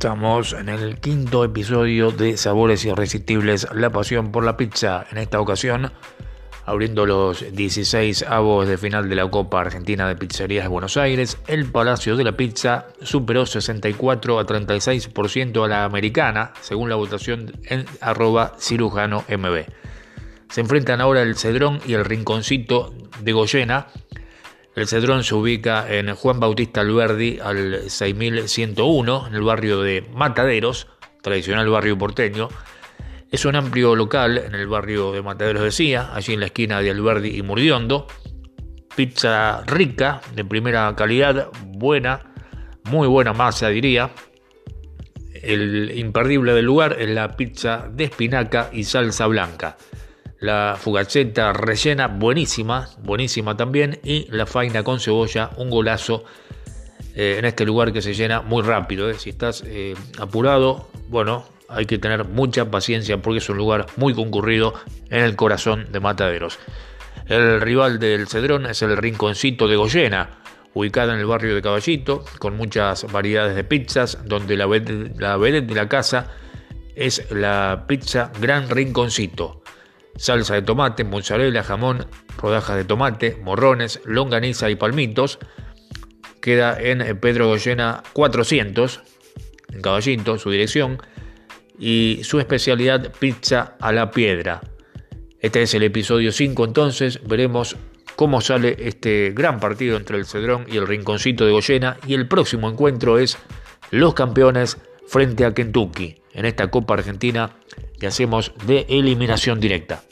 Estamos en el quinto episodio de Sabores Irresistibles, la pasión por la pizza. En esta ocasión, abriendo los 16 avos de final de la Copa Argentina de Pizzerías de Buenos Aires, el Palacio de la Pizza superó 64 a 36% a la americana, según la votación en arroba cirujano MB. Se enfrentan ahora el Cedrón y el Rinconcito de Goyena el Cedrón se ubica en Juan Bautista Alberdi al 6101, en el barrio de Mataderos, tradicional barrio porteño. Es un amplio local en el barrio de Mataderos decía, allí en la esquina de Alberdi y Murdiondo. Pizza rica, de primera calidad, buena, muy buena masa diría. El imperdible del lugar es la pizza de espinaca y salsa blanca la fugaceta rellena, buenísima, buenísima también, y la faina con cebolla, un golazo eh, en este lugar que se llena muy rápido. Eh. Si estás eh, apurado, bueno, hay que tener mucha paciencia porque es un lugar muy concurrido en el corazón de Mataderos. El rival del Cedrón es el Rinconcito de Goyena, ubicada en el barrio de Caballito, con muchas variedades de pizzas, donde la la vedette de la casa es la pizza Gran Rinconcito salsa de tomate, mozzarella, jamón, rodajas de tomate, morrones, longaniza y palmitos. Queda en Pedro Goyena 400, en Caballito, su dirección, y su especialidad pizza a la piedra. Este es el episodio 5 entonces, veremos cómo sale este gran partido entre el Cedrón y el Rinconcito de Goyena y el próximo encuentro es los campeones frente a Kentucky en esta Copa Argentina que hacemos de eliminación directa.